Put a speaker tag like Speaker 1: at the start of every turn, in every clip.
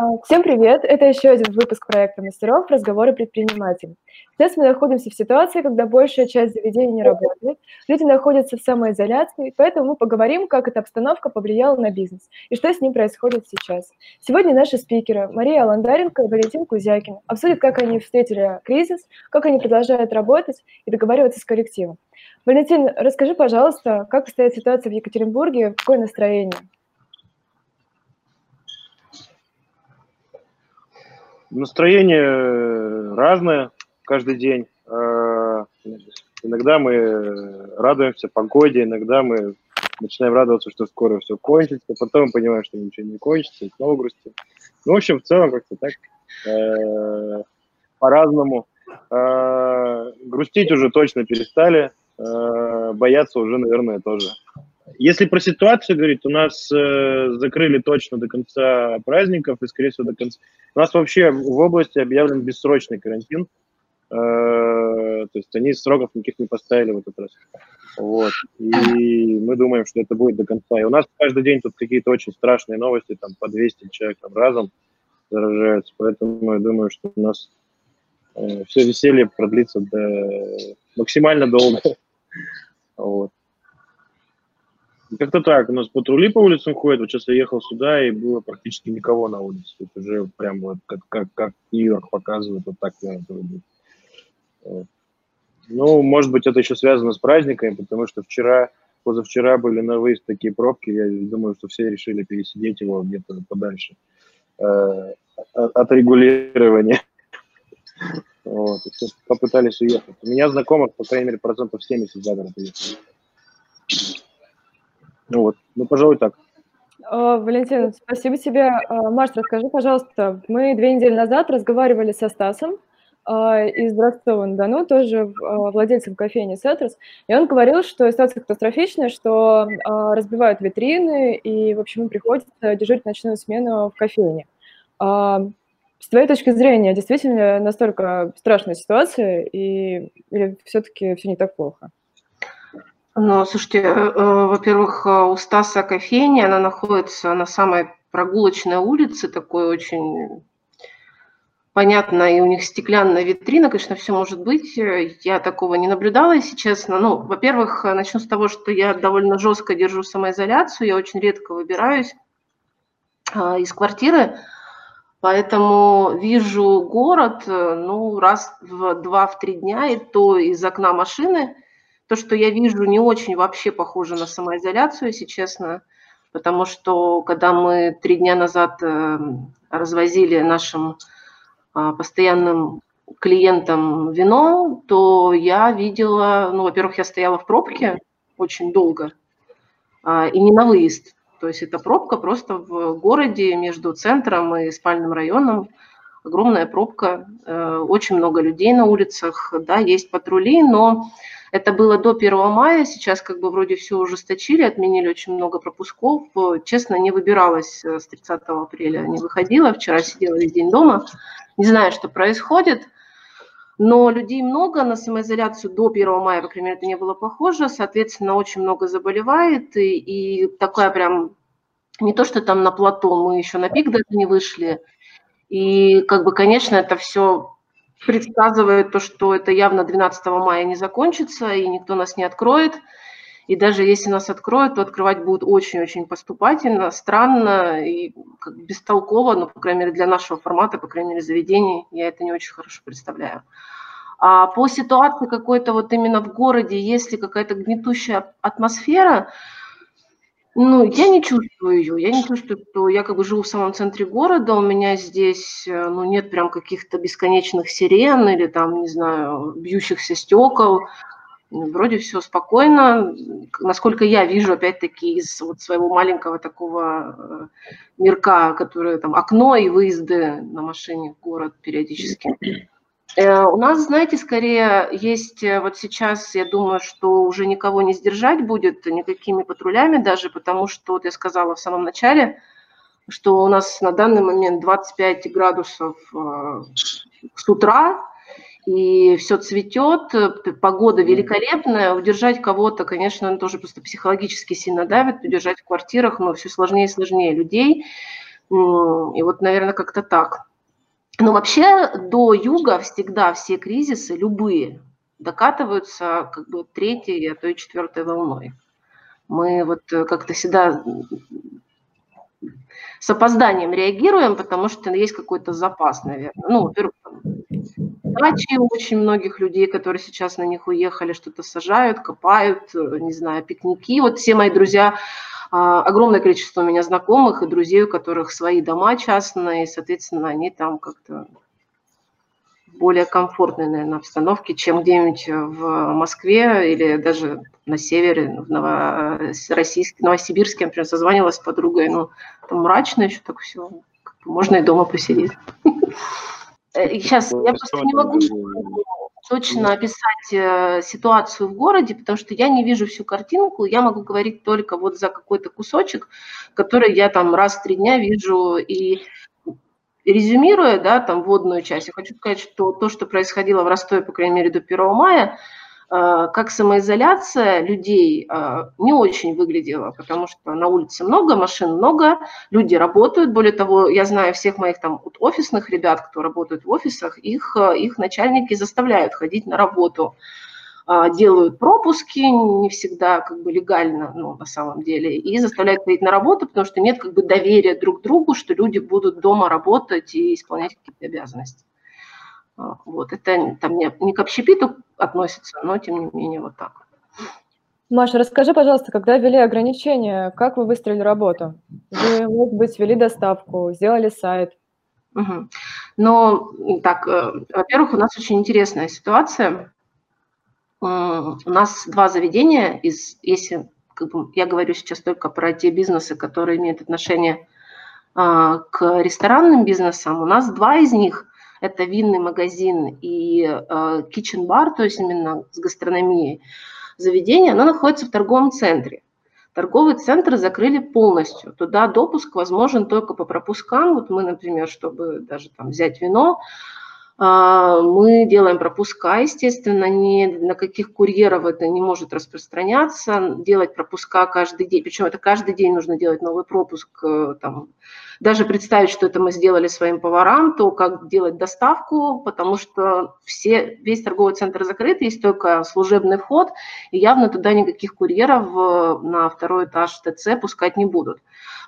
Speaker 1: А, всем привет! Это еще один выпуск проекта «Мастеров. Разговоры предпринимателей». Сейчас мы находимся в ситуации, когда большая часть заведений не работает, люди находятся в самоизоляции, поэтому мы поговорим, как эта обстановка повлияла на бизнес и что с ним происходит сейчас. Сегодня наши спикеры Мария Аландаренко и Валентин Кузякин обсудят, как они встретили кризис, как они продолжают работать и договариваться с коллективом. Валентин, расскажи, пожалуйста, как стоит ситуация в Екатеринбурге, какое настроение?
Speaker 2: Настроение разное каждый день. А, иногда мы радуемся погоде, иногда мы начинаем радоваться, что скоро все кончится, потом мы понимаем, что ничего не кончится, и снова грустим. Ну, в общем, в целом как-то так э, по-разному. Э, грустить уже точно перестали, э, бояться уже, наверное, тоже. Если про ситуацию говорить, у нас э, закрыли точно до конца праздников и, скорее всего, до конца. У нас вообще в области объявлен бессрочный карантин. Э, то есть они сроков никаких не поставили в этот раз. Вот. И мы думаем, что это будет до конца. И у нас каждый день тут какие-то очень страшные новости, там по 200 человек там, разом заражаются. Поэтому я думаю, что у нас э, все веселье продлится до... максимально долго. Вот. Как-то так. У нас патрули по улицам ходят. Вот сейчас я ехал сюда, и было практически никого на улице. Это уже прям вот как, как, как Нью-Йорк показывает, вот так наверное, будет. Ну, может быть, это еще связано с праздниками, потому что вчера, позавчера были на выезд такие пробки. Я думаю, что все решили пересидеть его где-то подальше э, от регулирования. Вот, попытались уехать. У меня знакомых, по крайней мере, процентов 70 за город уехали. Ну вот, ну, пожалуй, так.
Speaker 1: Валентин, спасибо тебе. Маш, расскажи, пожалуйста, мы две недели назад разговаривали со Стасом а, из Ростова-на-Дону, тоже владельцем кофейни «Сетрос», и он говорил, что ситуация катастрофичная, что разбивают витрины, и, в общем, приходится дежурить ночную смену в кофейне. С твоей точки зрения, действительно настолько страшная ситуация, и, или все-таки все не так плохо?
Speaker 3: Ну, слушайте, э, э, во-первых, э, у Стаса кофейня, она находится на самой прогулочной улице, такой очень понятно, и у них стеклянная витрина, конечно, все может быть. Я такого не наблюдала, если честно. Ну, во-первых, начну с того, что я довольно жестко держу самоизоляцию, я очень редко выбираюсь из квартиры, поэтому вижу город, ну, раз в два-три дня, и то из окна машины – то, что я вижу, не очень вообще похоже на самоизоляцию, если честно, потому что когда мы три дня назад эм, развозили нашим а, постоянным клиентам вино, то я видела, ну, во-первых, я стояла в пробке очень долго, а, и не на выезд. То есть это пробка просто в городе между центром и спальным районом. Огромная пробка, э, очень много людей на улицах, да, есть патрули, но это было до 1 мая, сейчас как бы вроде все ужесточили, отменили очень много пропусков. Честно, не выбиралась э, с 30 апреля, не выходила, вчера сидела весь день дома. Не знаю, что происходит, но людей много, на самоизоляцию до 1 мая, по крайней мере, это не было похоже, соответственно, очень много заболевает, и, и такая прям, не то, что там на плато, мы еще на пик даже не вышли, и как бы, конечно, это все предсказывает то, что это явно 12 мая не закончится, и никто нас не откроет. И даже если нас откроют, то открывать будут очень-очень поступательно, странно и как бестолково, но, по крайней мере, для нашего формата, по крайней мере, заведений, я это не очень хорошо представляю. А по ситуации какой-то вот именно в городе, если какая-то гнетущая атмосфера, ну, я не чувствую ее. Я не чувствую, что я как бы живу в самом центре города, у меня здесь, э, ну, нет прям каких-то бесконечных сирен или там, не знаю, бьющихся стекол. Вроде все спокойно. Насколько я вижу, опять-таки, из вот своего маленького такого э, мирка, который там окно и выезды на машине в город периодически. Э, у нас, знаете, скорее есть э, вот сейчас, я думаю, что уже никого не сдержать будет никакими патрулями даже, потому что, вот я сказала в самом начале, что у нас на данный момент 25 градусов э, с утра, и все цветет, погода великолепная, удержать кого-то, конечно, тоже просто психологически сильно давит, удержать в квартирах, но все сложнее и сложнее людей. И вот, наверное, как-то так. Но вообще до юга всегда все кризисы, любые, докатываются как бы третьей, а то и четвертой волной. Мы вот э, как-то всегда с опозданием реагируем, потому что есть какой-то запас, наверное. Ну, во-первых, дачи очень многих людей, которые сейчас на них уехали, что-то сажают, копают, э, не знаю, пикники. Вот все мои друзья, огромное количество у меня знакомых и друзей, у которых свои дома частные, и, соответственно, они там как-то более комфортной, наверное, обстановке, чем где-нибудь в Москве или даже на севере, в Новороссийске, Новосибирске, например, созванивалась с подругой, ну, там мрачно еще так все, можно и дома посидеть. Сейчас э, я просто не могу точно описать э, ситуацию в городе, потому что я не вижу всю картинку, я могу говорить только вот за какой-то кусочек, который я там раз в три дня вижу, и резюмируя, да, там вводную часть, я хочу сказать, что то, что происходило в Ростове, по крайней мере, до 1 мая, как самоизоляция людей э, не очень выглядела, потому что на улице много, машин много, люди работают. Более того, я знаю всех моих там офисных ребят, кто работает в офисах, их, э, их начальники заставляют ходить на работу. А, делают пропуски, не всегда как бы легально, ну, на самом деле, и заставляют ходить на работу, потому что нет как бы доверия друг другу, что люди будут дома работать и исполнять какие-то обязанности. А, вот, это там не, не к общепиту относится, но тем не менее вот так.
Speaker 1: Маша, расскажи, пожалуйста, когда ввели ограничения, как вы выстроили работу? Вы, может быть, ввели доставку, сделали сайт?
Speaker 3: Угу. Но так, э, во-первых, у нас очень интересная ситуация у нас два заведения, из, если как бы, я говорю сейчас только про те бизнесы, которые имеют отношение а, к ресторанным бизнесам, у нас два из них – это винный магазин и а, kitchen bar, то есть именно с гастрономией заведение, оно находится в торговом центре. Торговый центр закрыли полностью. Туда допуск возможен только по пропускам. Вот мы, например, чтобы даже там взять вино, а, мы делаем пропуска, естественно, ни на каких курьеров это не может распространяться. Делать пропуска каждый день, причем это каждый день нужно делать новый пропуск. Э, там, даже представить, что это мы сделали своим поварам, то как делать доставку, потому что все, весь торговый центр закрыт, есть только служебный вход, и явно туда никаких курьеров э, на второй этаж ТЦ пускать не будут.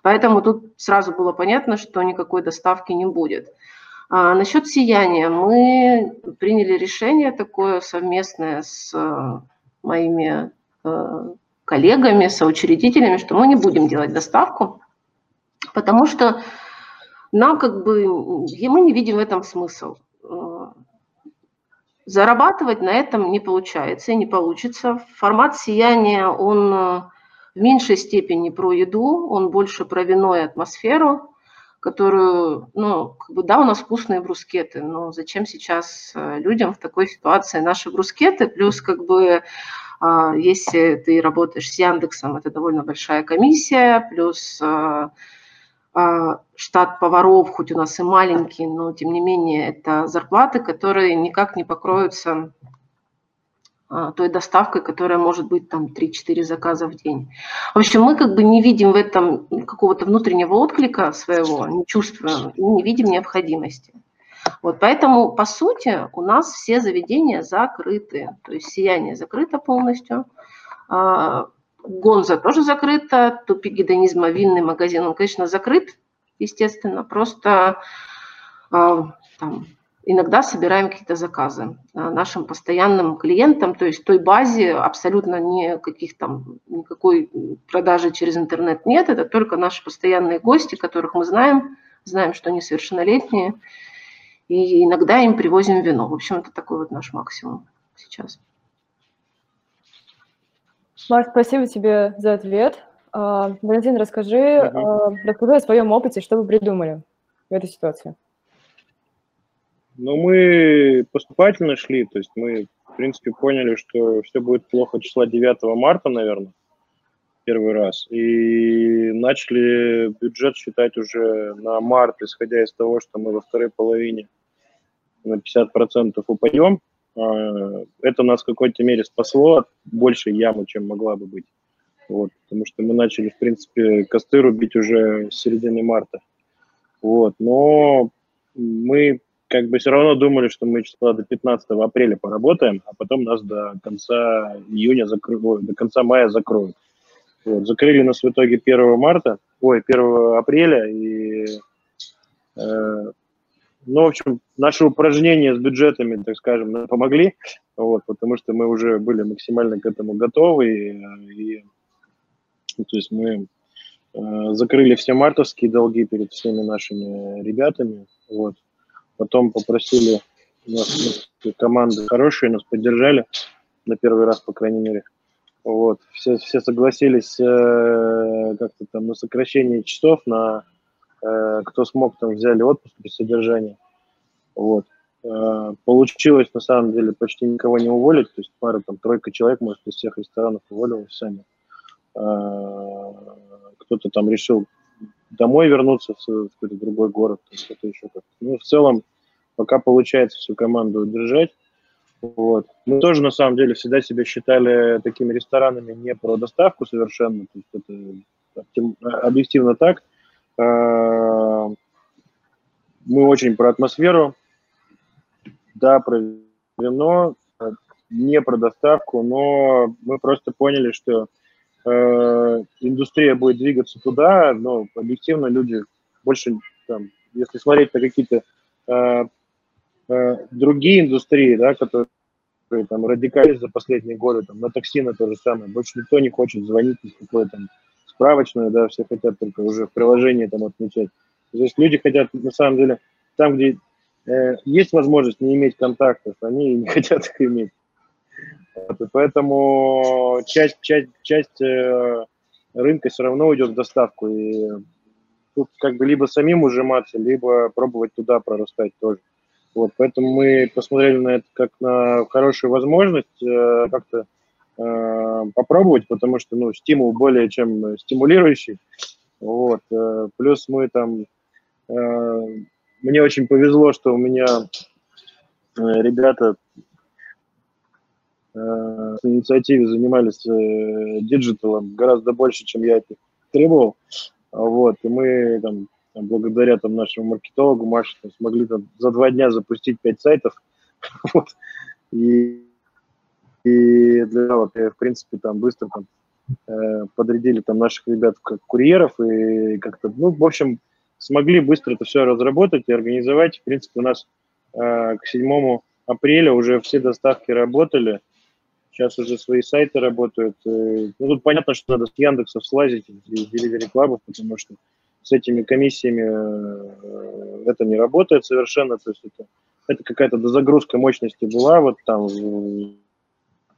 Speaker 3: Поэтому тут сразу было понятно, что никакой доставки не будет. А насчет сияния. Мы приняли решение такое совместное с э, моими э, коллегами, соучредителями, что мы не будем делать доставку, потому что нам как бы, мы не видим в этом смысл. Э, зарабатывать на этом не получается и не получится. Формат сияния, он в меньшей степени про еду, он больше про вино и атмосферу которую, ну, как бы, да, у нас вкусные брускеты, но зачем сейчас э, людям в такой ситуации наши брускеты, плюс как бы если ты работаешь с Яндексом, это довольно большая комиссия, плюс штат поваров, хоть у нас и маленький, но тем не менее это зарплаты, которые никак не покроются а, той доставкой, которая может быть там 3-4 заказа в день. В общем, мы как бы не видим в этом какого-то внутреннего отклика своего, не чувствуем не видим необходимости. Вот, поэтому, по сути, у нас все заведения закрыты. То есть сияние закрыто полностью. А, Гонза тоже закрыта, тупик гедонизма, винный магазин, он, конечно, закрыт, естественно, просто а, там, иногда собираем какие-то заказы нашим постоянным клиентам, то есть той базе абсолютно никаких там, никакой продажи через интернет нет, это только наши постоянные гости, которых мы знаем, знаем, что они совершеннолетние, и иногда им привозим вино. В общем, это такой вот наш максимум сейчас.
Speaker 1: Маш, спасибо тебе за ответ. А, Валентин, расскажи, угу. расскажи о своем опыте, что вы придумали в этой ситуации.
Speaker 2: Но мы поступательно шли, то есть мы, в принципе, поняли, что все будет плохо числа 9 марта, наверное, первый раз. И начали бюджет считать уже на март, исходя из того, что мы во второй половине на 50% упадем. А, это нас в какой-то мере спасло от большей ямы, чем могла бы быть. Вот, потому что мы начали, в принципе, косты рубить уже с середины марта. Вот, но мы как бы все равно думали, что мы числа до 15 апреля поработаем, а потом нас до конца июня закроют, до конца мая закроют. Вот, закрыли нас в итоге 1 марта, ой, 1 апреля, и, э, ну, в общем, наши упражнения с бюджетами, так скажем, нам помогли, вот, потому что мы уже были максимально к этому готовы, и, и ну, то есть мы э, закрыли все мартовские долги перед всеми нашими ребятами, вот, потом попросили, у нас команды хорошие, нас поддержали на первый раз, по крайней мере, вот, все, все согласились э, как-то там на сокращение часов, на кто смог, там взяли отпуск без содержания. Вот. Э, получилось, на самом деле, почти никого не уволить, то есть пара, там, тройка человек, может, из всех ресторанов уволилась сами. Э, кто-то там решил домой вернуться в какой-то другой город, что-то еще как-то. Ну, в целом, пока получается всю команду удержать, вот. Мы тоже, на самом деле, всегда себя считали такими ресторанами не про доставку совершенно, то есть это объективно так. А, мы очень про атмосферу, да, про вино, не про доставку, но мы просто поняли, что э, индустрия будет двигаться туда, но объективно люди больше, там, если смотреть на какие-то э, Э, другие индустрии, да, которые там радикались за последние годы, там, на токсины то же самое, больше никто не хочет звонить ни какой там справочную, да, все хотят только уже в приложении там отмечать. То есть люди хотят, на самом деле, там, где э, есть возможность не иметь контактов, они не хотят их иметь. Вот, и поэтому часть, часть, часть э, рынка все равно уйдет в доставку. И тут как бы либо самим ужиматься, либо пробовать туда прорастать тоже. Вот, поэтому мы посмотрели на это как на хорошую возможность э, как-то попробовать, потому что ну, стимул более чем стимулирующий. Вот, э, плюс мы там, э, мне очень повезло, что у меня э, ребята э, в инициативе занимались э, digital'ом гораздо больше, чем я это требовал. Вот, и мы там благодаря там, нашему маркетологу Маше смогли там, за два дня запустить пять сайтов. вот. И, и для этого, в принципе, там быстро там, э, подрядили там наших ребят как курьеров и как-то, ну, в общем, смогли быстро это все разработать и организовать. В принципе, у нас э, к 7 апреля уже все доставки работали. Сейчас уже свои сайты работают. Ну, тут понятно, что надо с Яндекса слазить из Delivery Club, потому что с этими комиссиями э, это не работает совершенно, то есть это, это какая-то дозагрузка мощности была, вот там,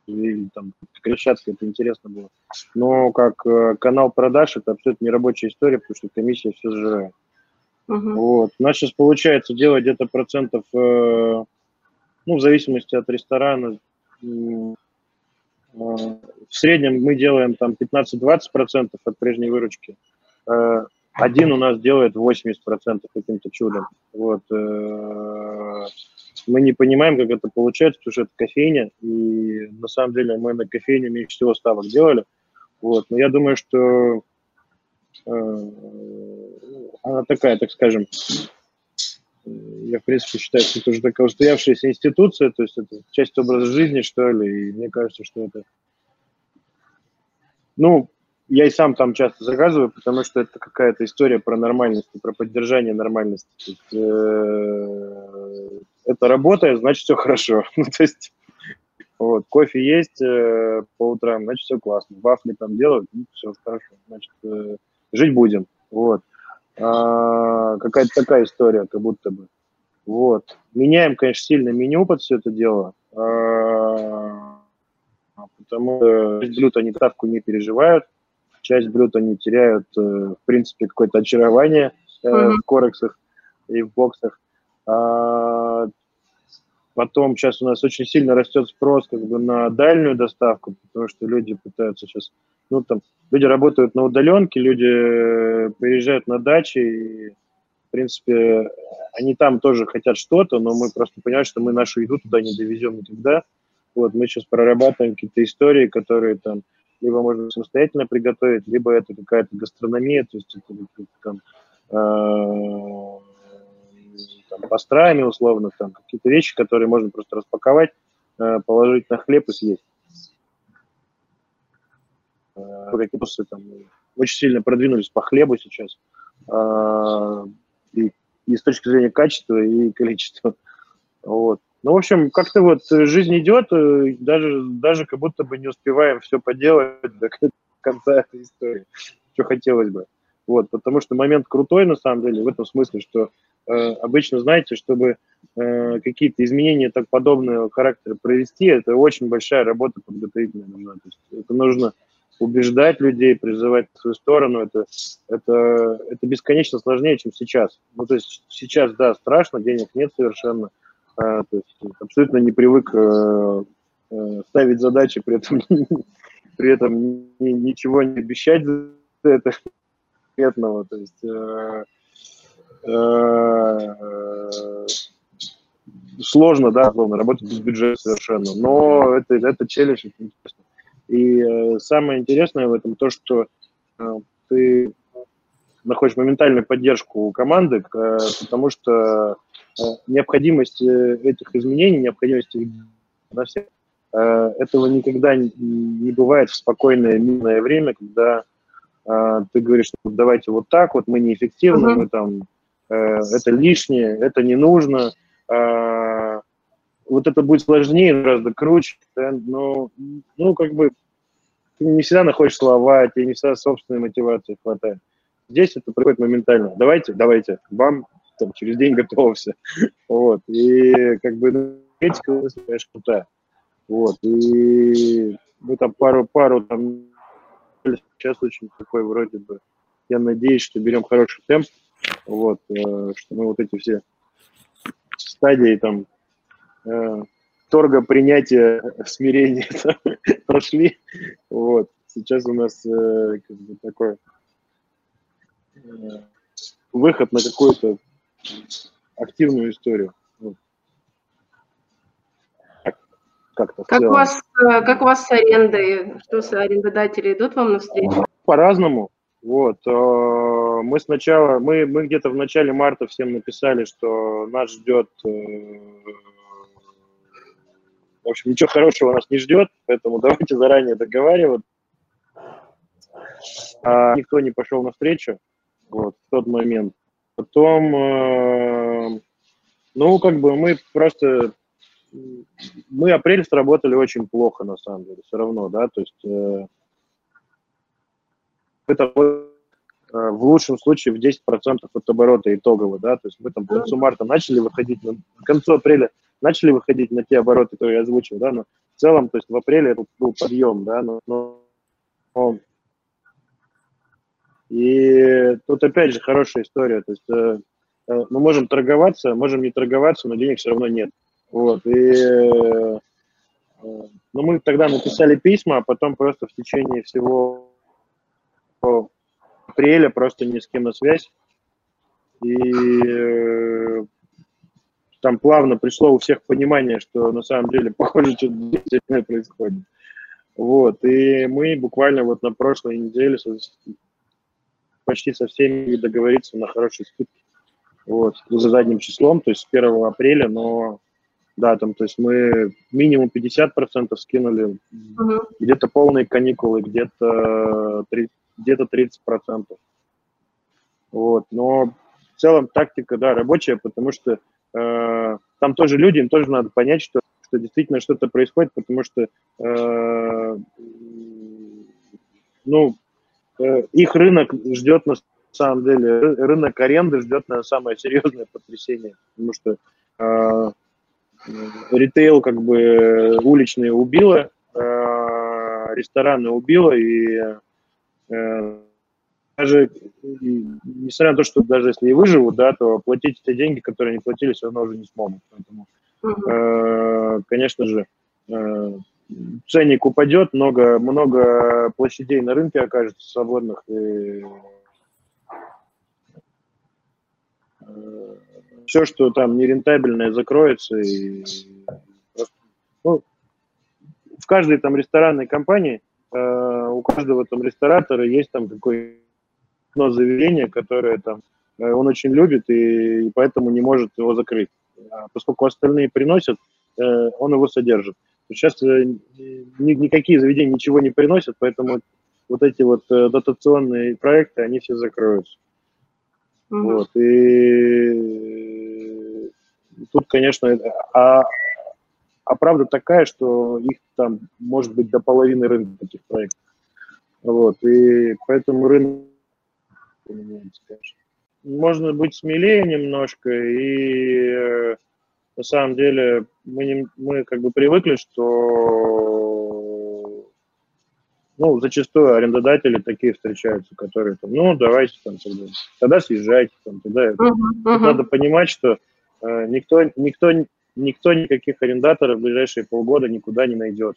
Speaker 2: или там Крещатка, это интересно было. Но как э, канал продаж, это абсолютно нерабочая история, потому что комиссия все сжирает. Uh-huh. Вот. У нас сейчас получается делать где-то процентов, э, ну, в зависимости от ресторана, в среднем мы делаем там 15-20% от прежней выручки один у нас делает 80% каким-то чудом. Вот. Э, мы не понимаем, как это получается, потому что это кофейня, и на самом деле мы на кофейне меньше всего ставок делали. Вот. Но я думаю, что э, она такая, так скажем, я, в принципе, считаю, что это уже такая устоявшаяся институция, то есть это часть образа жизни, что ли, и мне кажется, что это... Ну, я и сам там часто заказываю, потому что это какая-то история про нормальность, про поддержание нормальности. Э, это работает, значит, все хорошо. ну, то есть, вот, кофе есть э, по утрам, значит, все классно. Вафли там делают, ну, все хорошо. Значит, э, жить будем. Вот. А, какая-то такая история, как будто бы. Вот. Меняем, конечно, сильно меню под все это дело. А, потому что блюд они ставку не переживают часть блюд они теряют, э, в принципе, какое-то очарование mm-hmm. в корексах и в боксах. А потом сейчас у нас очень сильно растет спрос как бы на дальнюю доставку, потому что люди пытаются сейчас, ну там, люди работают на удаленке, люди э, приезжают на дачи, и, в принципе, они там тоже хотят что-то, но мы просто понимаем, что мы нашу еду туда не довезем никогда. Вот, мы сейчас прорабатываем какие-то истории, которые там либо можно самостоятельно приготовить, либо это какая-то гастрономия, то есть это там, там, пастрами условно, там какие-то вещи, которые можно просто распаковать, положить на хлеб и съесть. Какие-то там очень сильно продвинулись по хлебу сейчас. И, и с точки зрения качества и количества. Вот. Ну, в общем, как-то вот жизнь идет, даже, даже как будто бы не успеваем все поделать до конца этой истории, что хотелось бы. Вот, потому что момент крутой, на самом деле, в этом смысле, что э, обычно, знаете, чтобы э, какие-то изменения так подобного характера провести, это очень большая работа подготовительная нужна. То есть это нужно убеждать людей, призывать в свою сторону, это, это, это бесконечно сложнее, чем сейчас. Ну, то есть сейчас, да, страшно, денег нет совершенно, э, то есть абсолютно не привык э, э, ставить задачи, при этом, при этом ничего не обещать за это конкретного, то есть э, э, сложно, да, словно работать без бюджета совершенно, но это, это челлендж, это интересно. И э, самое интересное в этом то, что э, ты находишь моментальную поддержку у команды, э, потому что необходимость э, этих изменений, необходимость их на всех, э, этого никогда не, бывает в спокойное мирное время, когда э, ты говоришь, ну, давайте вот так, вот мы неэффективны, uh-huh. мы там, э, это лишнее, это не нужно, э, вот это будет сложнее, гораздо круче, да, но, ну, как бы, ты не всегда находишь слова, тебе не всегда собственной мотивации хватает. Здесь это происходит моментально. Давайте, давайте, вам там, через день готово все. Вот. И как бы этика, конечно, крутая. Вот. И мы там пару, пару там сейчас очень такой вроде бы, я надеюсь, что берем хороший темп, вот, э, что мы вот эти все стадии там э, торга, принятия, смирения прошли. Вот. Сейчас у нас э, как бы такой выход на какую-то активную историю.
Speaker 3: Как-то как, у вас, э, как у вас с арендой? Что с арендодатели идут вам навстречу?
Speaker 2: По-разному. Вот. Э, мы сначала, мы, мы где-то в начале марта всем написали, что нас ждет э, в общем, ничего хорошего нас не ждет, поэтому давайте заранее договариваться. А никто не пошел навстречу вот, в тот момент. Потом, э, ну, как бы мы просто... Мы апрель сработали очень плохо, на самом деле, все равно, да, то есть э, это э, в лучшем случае в 10% от оборота итогового, да, то есть мы там к концу марта начали выходить, к концу апреля начали выходить на те обороты, которые я озвучил, да, но в целом, то есть в апреле это был подъем, да, но, но и тут опять же хорошая история, то есть э, э, мы можем торговаться, можем не торговаться, но денег все равно нет, вот, и э, ну, мы тогда написали письма, а потом просто в течение всего апреля просто ни с кем на связь, и э, там плавно пришло у всех понимание, что на самом деле, похоже, что-то происходит. Вот, и мы буквально вот на прошлой неделе почти со всеми договориться на хорошие скидки. Вот, за задним числом, то есть с 1 апреля, но да, там, то есть мы минимум 50% скинули, uh-huh. где-то полные каникулы, где-то где-то 30%. Вот, но в целом тактика, да, рабочая, потому что Э, там тоже люди, им тоже надо понять, что, что действительно что-то происходит, потому что э, ну, их рынок ждет на самом деле, рынок аренды ждет на самое серьезное потрясение, потому что э, ритейл как бы уличный убило, э, рестораны убило, и э, даже, несмотря на то, что даже если и выживут, да, то платить те деньги, которые они платили, все равно уже не смогут. Поэтому, э, конечно же, э, ценник упадет, много, много площадей на рынке окажется свободных, и э, все, что там нерентабельное, закроется. И ну, в каждой там ресторанной компании э, у каждого там ресторатора есть там какой одно заведение, которое там он очень любит и, поэтому не может его закрыть. А поскольку остальные приносят, он его содержит. Сейчас никакие заведения ничего не приносят, поэтому вот эти вот дотационные проекты, они все закроются. Mm-hmm. Вот, и тут, конечно, а, а правда такая, что их там может быть до половины рынка таких проектов. Вот, и поэтому рынок Можно быть смелее немножко, и э, на самом деле мы, не, мы как бы привыкли, что ну, зачастую арендодатели такие встречаются, которые там, ну, давайте там тогда, тогда съезжайте, там, тогда. Uh-huh, uh-huh. Надо понимать, что э, никто, никто никто никаких арендаторов в ближайшие полгода никуда не найдет.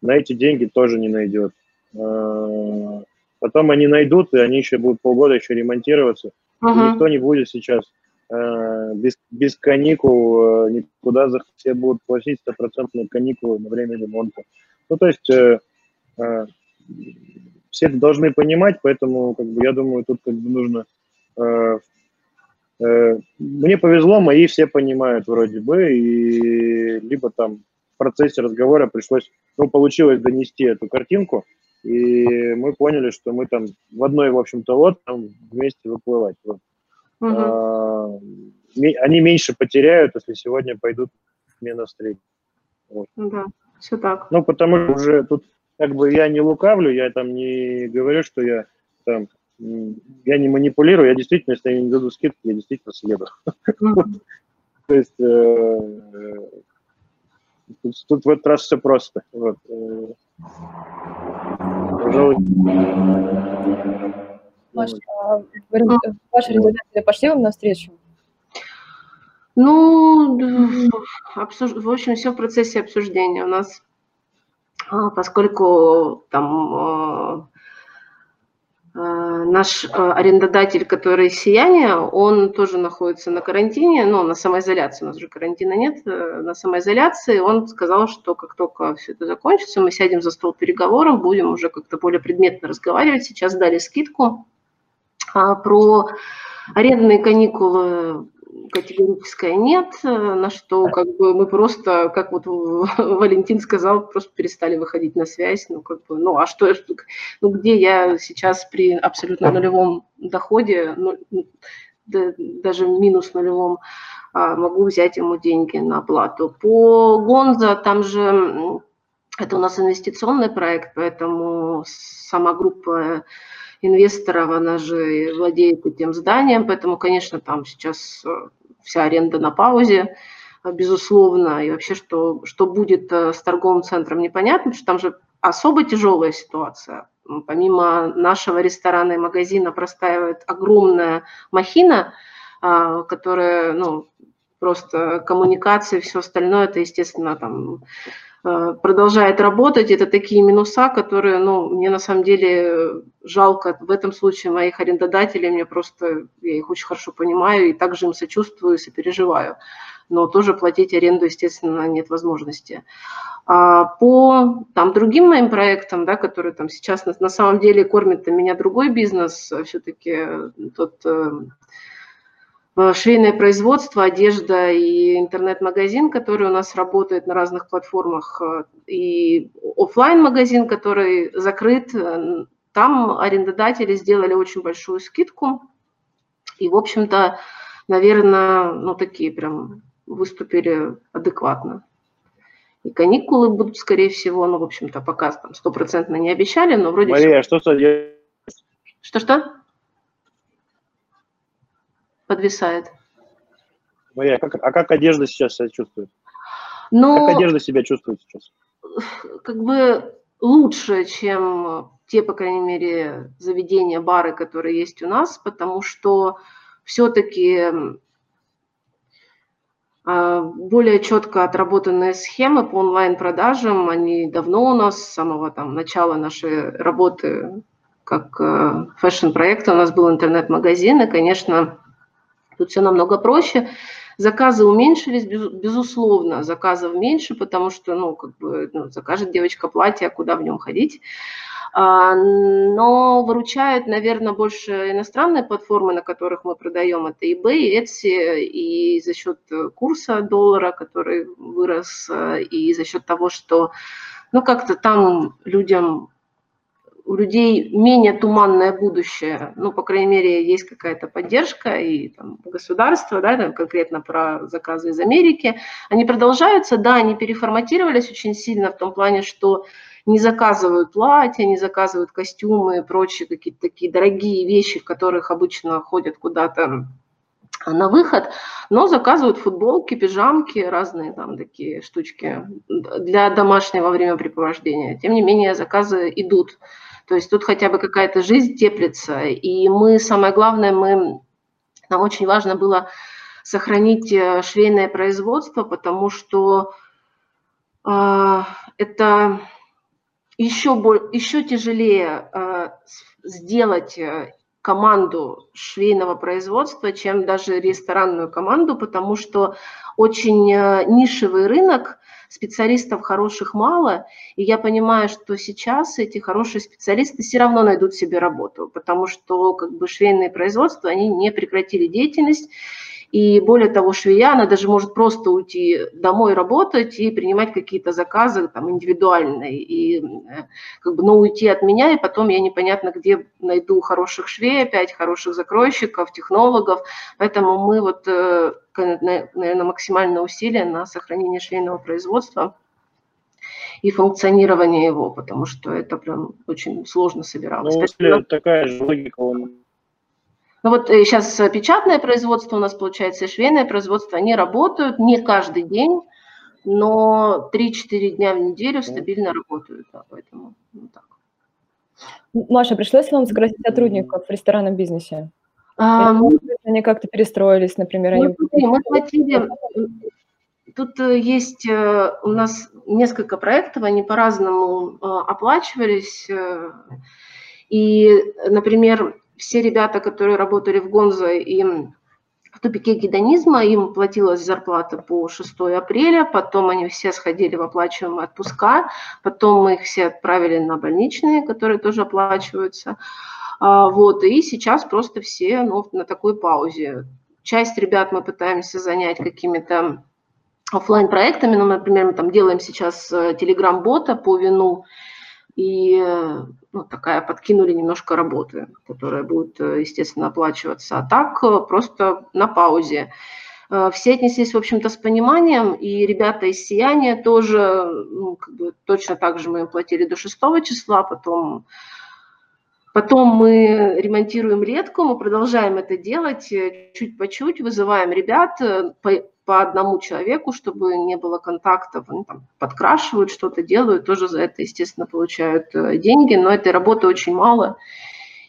Speaker 2: На эти деньги тоже не найдет. А, потом они найдут, и они еще будут полгода еще ремонтироваться. Uh-huh. Никто не будет сейчас без, без каникул а, никуда, все будут платить стопроцентные каникулы на время ремонта. Ну, то есть э, все это должны понимать, поэтому как бы, я думаю, тут как бы нужно Э, мне повезло, мои все понимают вроде бы, и либо там в процессе разговора пришлось, ну, получилось донести эту картинку, и мы поняли, что мы там в одной, в общем-то, вот там вместе выплывать. Вот. Угу. Они меньше потеряют, если сегодня пойдут мне навстречу.
Speaker 3: Вот. Да, все так.
Speaker 2: Ну, потому что уже тут как бы я не лукавлю, я там не говорю, что я там я не манипулирую, я действительно, если я не дадут скидки, я действительно съеду. То есть э, тут в этот раз все просто. Э,
Speaker 1: пожалуй. Маша, а ваши арендодатели пошли вам навстречу?
Speaker 3: Ну, в общем, все в процессе обсуждения у нас, а, поскольку там а, наш арендодатель, который «Сияние», он тоже находится на карантине, ну, на самоизоляции, у нас же карантина нет, э, на самоизоляции. Он сказал, что как только все это закончится, мы сядем за стол переговоров, будем уже как-то более предметно разговаривать. Сейчас дали скидку. А про арендные каникулы категорическое нет, э, на что как бы мы просто, как вот Валентин сказал, просто перестали выходить на связь. Ну, как бы, ну, а что, ну, где я сейчас при абсолютно нулевом доходе, ну, даже минус нулевом, а, могу взять ему деньги на оплату. По Гонза там же это у нас инвестиционный проект, поэтому сама группа инвесторов, она же владеет этим зданием, поэтому, конечно, там сейчас э, вся аренда на паузе, э, безусловно, и вообще, что, что будет э, с торговым центром, непонятно, потому что там же особо тяжелая ситуация. Помимо нашего ресторана и магазина простаивает огромная махина, которая, ну, просто коммуникации, все остальное, это, естественно, там Э, продолжает работать. Это такие минуса, которые, ну, мне на самом деле жалко в этом случае моих арендодателей. Мне просто, я их очень хорошо понимаю и также им сочувствую, сопереживаю. Но тоже платить аренду, естественно, нет возможности. А по там, другим моим проектам, да, которые там сейчас на, на самом деле кормит меня другой бизнес, все-таки тот э, швейное производство, одежда и интернет-магазин, который у нас работает на разных платформах, э, и офлайн магазин который закрыт. Э, там арендодатели сделали очень большую скидку. И, в общем-то, наверное, ну, такие прям выступили адекватно. И каникулы будут, скорее всего, ну, в общем-то, пока там стопроцентно не обещали, но вроде...
Speaker 2: Мария, все... что с
Speaker 3: Что-что? Подвисает.
Speaker 2: Мария, а как, а как одежда сейчас себя чувствует? Ну, как одежда себя чувствует сейчас?
Speaker 3: Как бы лучше, чем те, по крайней мере, заведения, бары, которые есть у нас, потому что все-таки а, более четко отработанные схемы по онлайн-продажам, они давно у нас, с самого там, начала нашей работы как э, фэшн-проекта, у нас был интернет-магазин, и, конечно, Тут все намного проще. Заказы уменьшились, безусловно, заказов меньше, потому что, ну, как бы, ну, закажет девочка платье, а куда в нем ходить? А, но выручают, наверное, больше иностранные платформы, на которых мы продаем. Это eBay, Etsy, и за счет курса доллара, который вырос, и за счет того, что ну, как-то там людям у людей менее туманное будущее, ну, по крайней мере, есть какая-то поддержка и там, государство, да, там, конкретно про заказы из Америки, они продолжаются, да, они переформатировались очень сильно в том плане, что не заказывают платья, не заказывают костюмы и прочие какие-то такие дорогие вещи, в которых обычно ходят куда-то на выход, но заказывают футболки, пижамки, разные там такие штучки для домашнего времяпрепровождения. Тем не менее, заказы идут. То есть тут хотя бы какая-то жизнь теплится. И мы, самое главное, мы, нам очень важно было сохранить э, швейное производство, потому что э, это еще, еще тяжелее э, сделать э, команду швейного производства, чем даже ресторанную команду, потому что очень э, нишевый рынок, специалистов хороших мало, и я понимаю, что сейчас эти хорошие специалисты все равно найдут себе работу, потому что как бы швейные производства, они не прекратили деятельность, и более того, швея, она даже может просто уйти домой работать и принимать какие-то заказы там, индивидуальные. И э, как бы, но уйти от меня, и потом я непонятно где найду хороших швей опять, хороших закройщиков, технологов. Поэтому мы вот, э, наверное, максимальное усилие на сохранение швейного производства и функционирование его, потому что это прям очень сложно собиралось. Ну,
Speaker 2: такая же логика, он
Speaker 3: ну вот сейчас э, печатное производство у нас получается и швейное производство, они работают не каждый день, но 3-4 дня в неделю стабильно работают, да, поэтому ну, так.
Speaker 1: Маша, пришлось ли вам сократить сотрудников в ресторанном бизнесе? А, мы, они как-то перестроились, например?
Speaker 3: Мы, они... мы платили, тут э, есть э, у нас несколько проектов, они по-разному оплачивались. И, например, все ребята, которые работали в Гонзо и в тупике гедонизма, им платилась зарплата по 6 апреля, потом они все сходили в оплачиваемые отпуска, потом мы их все отправили на больничные, которые тоже оплачиваются. А, вот, и сейчас просто все ну, на такой паузе. Часть ребят мы пытаемся занять какими-то офлайн проектами ну, например, мы там делаем сейчас э, телеграм-бота по вину, и ну, такая подкинули немножко работы, которая будет, э, естественно, оплачиваться. А так э, просто на паузе. Э, все отнеслись, в общем-то, с пониманием, и ребята из «Сияния» тоже, ну, как бы, точно так же мы им платили до 6 числа, потом, потом мы ремонтируем летку, мы продолжаем это делать чуть по чуть, вызываем ребят, по одному человеку, чтобы не было контактов, они там подкрашивают что-то, делают, тоже за это, естественно, получают э, деньги, но этой работы очень мало,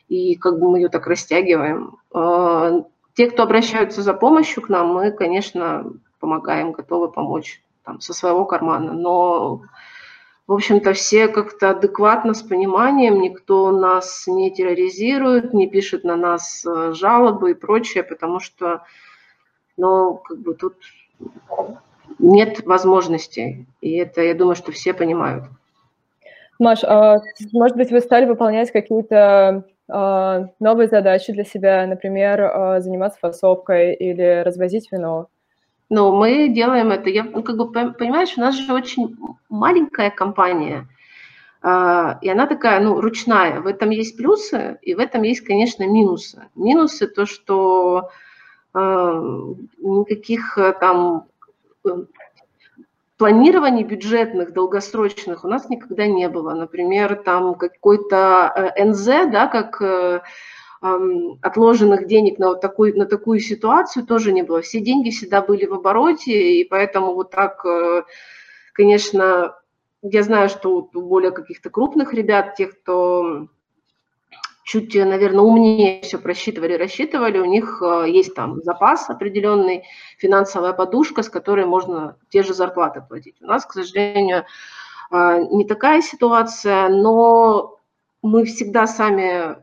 Speaker 3: и как бы мы ее так растягиваем. А, те, кто обращаются за помощью к нам, мы, конечно, помогаем, готовы помочь там, со своего кармана, но в общем-то, все как-то адекватно, с пониманием, никто нас не терроризирует, не пишет на нас э, жалобы и прочее, потому что но как бы тут нет возможностей. И это, я думаю, что все понимают.
Speaker 1: Маш, а, может быть, вы стали выполнять какие-то а, новые задачи для себя, например, а, заниматься фасовкой или развозить вино?
Speaker 3: Ну, мы делаем это. Я, ну, как бы, понимаешь, у нас же очень маленькая компания, и она такая, ну, ручная. В этом есть плюсы, и в этом есть, конечно, минусы. Минусы то, что никаких э, там э, планирований бюджетных, долгосрочных у нас никогда не было. Например, там какой-то НЗ, да, как отложенных денег на вот такую, на такую ситуацию тоже не было. Все деньги всегда были в обороте, и поэтому вот так, конечно, я знаю, что у более каких-то крупных ребят, тех, кто чуть, наверное, умнее все просчитывали, рассчитывали, у них э, есть там запас определенный, финансовая подушка, с которой можно те же зарплаты платить. У нас, к сожалению, э, не такая ситуация, но мы всегда сами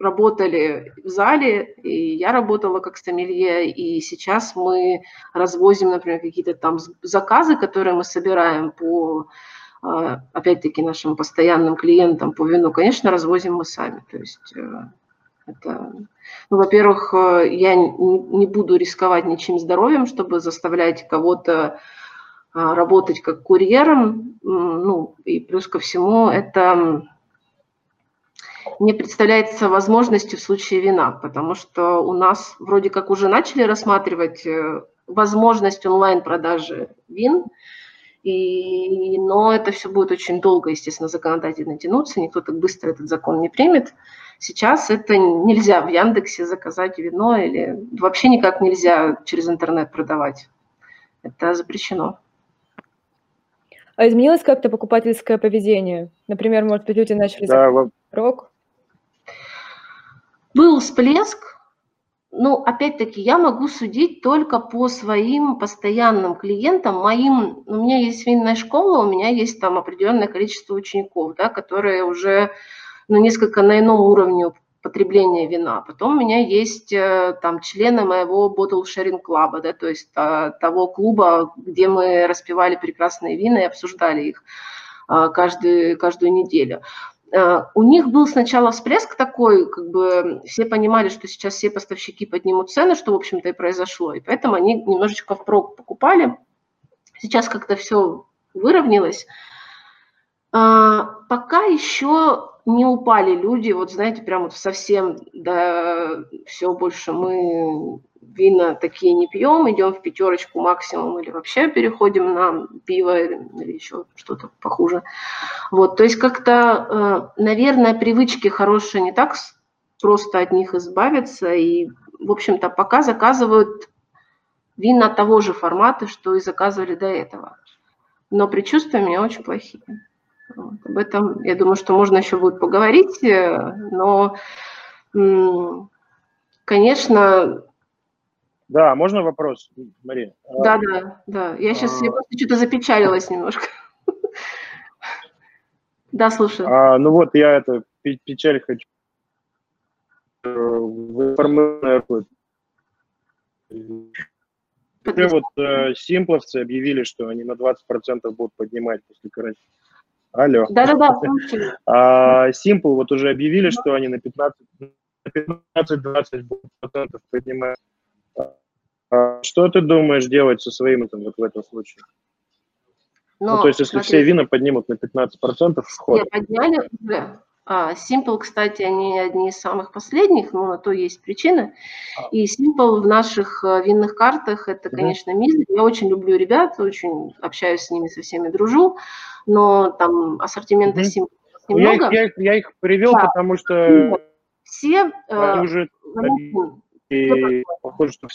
Speaker 3: работали в зале, и я работала как стамелье, и сейчас мы развозим, например, какие-то там заказы, которые мы собираем по опять-таки, нашим постоянным клиентам по вину, конечно, развозим мы сами. То есть э, это, ну, во-первых, э, я не буду рисковать ничем здоровьем, чтобы заставлять кого-то а, работать как курьером. Ну, и плюс ко всему, это не представляется возможностью в случае вина, потому что у нас вроде как уже начали рассматривать э, возможность онлайн-продажи вин – и, но это все будет очень долго, естественно, законодательно тянуться, никто так быстро этот закон не примет. Сейчас это нельзя в Яндексе заказать вино или вообще никак нельзя через интернет продавать. Это запрещено.
Speaker 1: А изменилось как-то покупательское поведение? Например, может быть, люди начали да, рок?
Speaker 3: Был всплеск, ну, опять-таки, я могу судить только по своим постоянным клиентам. Моим, у меня есть винная школа, у меня есть там определенное количество учеников, да, которые уже ну, несколько на ином уровне потребления вина. Потом у меня есть э, там члены моего Bottle Sharing Club, да, то есть а, того клуба, где мы распивали прекрасные вина и обсуждали их а, каждую, каждую неделю. Э, у них был сначала всплеск такой, как бы все понимали, что сейчас все поставщики поднимут цены, что, в общем-то, и произошло, и поэтому они немножечко впрок покупали. Сейчас как-то все выровнялось. А, пока еще не упали люди, вот знаете, прям вот совсем, да, все больше мы вина такие не пьем, идем в пятерочку максимум или вообще переходим на пиво или еще что-то похуже. Вот, то есть как-то, э, наверное, привычки хорошие не так просто от них избавиться. И, в общем-то, пока заказывают вина того же формата, что и заказывали до этого. Но предчувствия у меня очень плохие. Вот. Об этом, я думаю, что можно еще будет поговорить, э, но, конечно,
Speaker 2: да, можно вопрос, Мария?
Speaker 3: Да, да, да. Я сейчас я просто что-то запечалилась немножко. Да, слушаю.
Speaker 2: А, ну вот я это печаль хочу. В вот э, симпловцы объявили, что они на 20% будут поднимать после карантина. Алло.
Speaker 3: Да-да-да,
Speaker 2: А Simple вот уже объявили, что они на 15 15-20 будут процентов поднимать а что ты думаешь делать со своим там, вот в этом случае? Но, ну, то есть, если смотри, все вина поднимут на 15% вход.
Speaker 3: Все подняли уже. А, Simple, кстати, они одни из самых последних, но на то есть причины. А. И Simple в наших э, винных картах это, конечно, мизер. Я очень люблю ребят, очень общаюсь с ними, со всеми дружу, но там ассортимента Simple немного.
Speaker 2: Я их, я, я их привел, да. потому что
Speaker 3: все
Speaker 2: они э, уже и похоже, что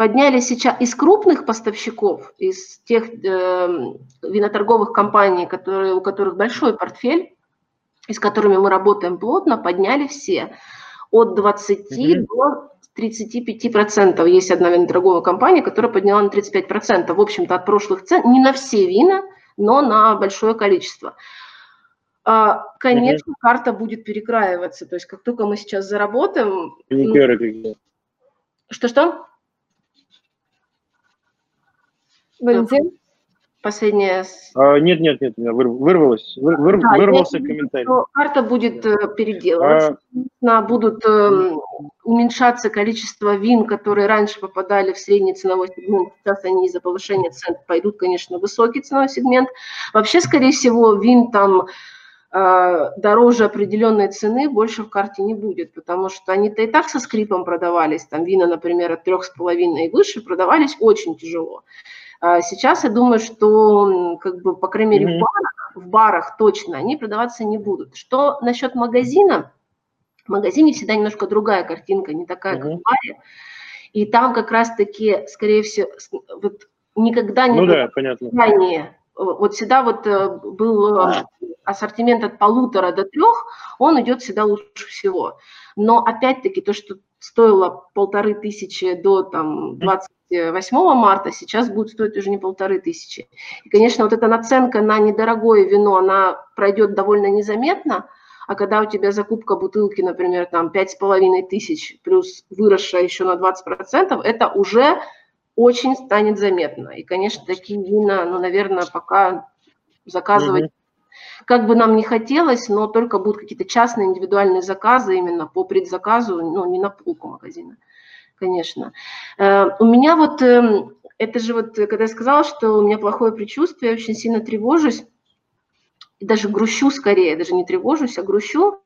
Speaker 3: подняли сейчас из крупных поставщиков, из тех э, виноторговых компаний, которые, у которых большой портфель, и с которыми мы работаем плотно, подняли все от 20 mm-hmm. до 35 процентов. Есть одна виноторговая компания, которая подняла на 35 процентов, в общем-то, от прошлых цен, не на все вина, но на большое количество. А, конечно, mm-hmm. карта будет перекраиваться, то есть как только мы сейчас заработаем... Ну, что-что?
Speaker 1: Валентин?
Speaker 3: Последняя...
Speaker 2: А, нет, нет, нет, выр, вырвалось, выр, выр, да, вырвался комментарий.
Speaker 3: Карта будет э, переделана, а... будут э, уменьшаться количество вин, которые раньше попадали в средний ценовой сегмент, сейчас они из-за повышения цен пойдут, конечно, в высокий ценовой сегмент. Вообще, скорее всего, вин там э, дороже определенной цены больше в карте не будет, потому что они-то и так со скрипом продавались, там вина, например, от трех с половиной и выше продавались очень тяжело. А сейчас я думаю, что, как бы, по крайней мере, mm-hmm. в, барах, в барах точно они продаваться не будут. Что насчет магазина? В магазине всегда немножко другая картинка, не такая, mm-hmm. как в баре. И там как раз-таки, скорее всего, вот никогда не
Speaker 2: ну, да, понятно.
Speaker 3: Вот всегда вот э, был э, ассортимент от полутора до трех, он идет всегда лучше всего. Но опять-таки то, что стоило полторы тысячи до там 28 марта, сейчас будет стоить уже не полторы тысячи. И, конечно, вот эта наценка на недорогое вино, она пройдет довольно незаметно, а когда у тебя закупка бутылки, например, там пять с половиной тысяч плюс выросшая еще на 20%, это уже очень станет заметно. И, конечно, такие вина, ну, наверное, пока заказывать. Угу. Как бы нам не хотелось, но только будут какие-то частные индивидуальные заказы именно по предзаказу, ну, не на полку магазина, конечно. Э, у меня вот, эм, это же вот, когда я сказала, что у меня плохое предчувствие, я очень сильно тревожусь, и даже грущу скорее, даже не тревожусь, а грущу,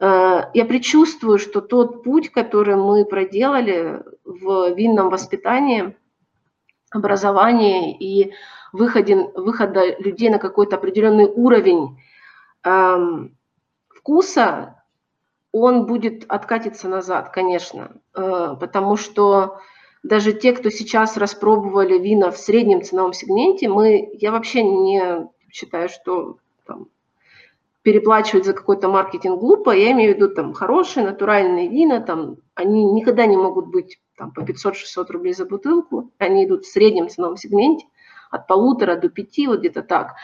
Speaker 3: Э, я предчувствую, что тот путь, который мы проделали в винном воспитании, образовании и выходе, выхода людей на какой-то определенный уровень эм, вкуса, он будет откатиться назад, конечно, э, потому что даже те, кто сейчас распробовали вина в среднем ценовом сегменте, мы, я вообще не считаю, что там, переплачивать за какой-то маркетинг глупо, я имею в виду там хорошие натуральные вина, там они никогда не могут быть там, по 500-600 рублей за бутылку, они идут в среднем ценовом сегменте, от полутора до пяти, вот где-то так.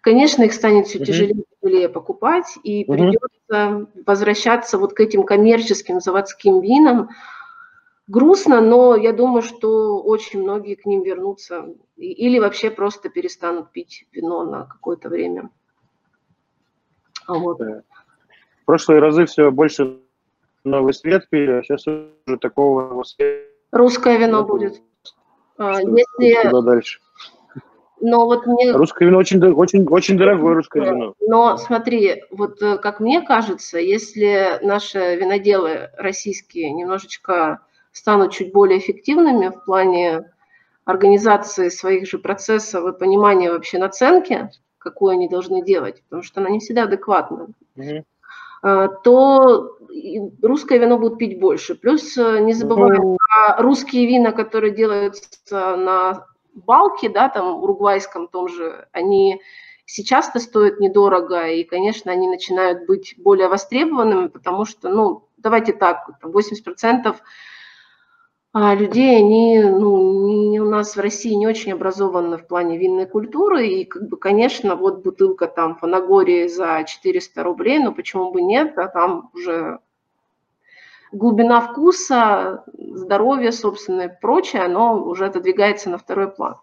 Speaker 3: Конечно, их станет все тяжелее тяжелее покупать, и uh придется возвращаться вот к этим коммерческим заводским винам. Грустно, но я думаю, что очень многие к ним вернутся или вообще просто перестанут пить вино на какое-то время.
Speaker 2: А вот. В прошлые разы все больше новый свет пили, а сейчас уже такого
Speaker 3: света. Русское вино будет. А, Если...
Speaker 2: Куда дальше?
Speaker 3: Но вот мне...
Speaker 2: Русское вино очень, очень, очень дорогое русское вино.
Speaker 3: Но смотри, вот э, как мне кажется, если наши виноделы российские немножечко станут чуть более эффективными в плане организации своих же процессов и понимания вообще наценки, какую они должны делать, потому что она не всегда адекватна, mm-hmm. то русское вино будут пить больше. Плюс э, не забываем mm-hmm. про русские вина, которые делаются на балке, да, там, уругвайском том же, они сейчас-то стоят недорого, и, конечно, они начинают быть более востребованными, потому что, ну, давайте так, 80% а людей, они ну, не, у нас в России не очень образованы в плане винной культуры, и, как бы, конечно, вот бутылка там Фанагории за 400 рублей, но почему бы нет, а там уже глубина вкуса, здоровье, собственно, и прочее, оно уже отодвигается на второй план.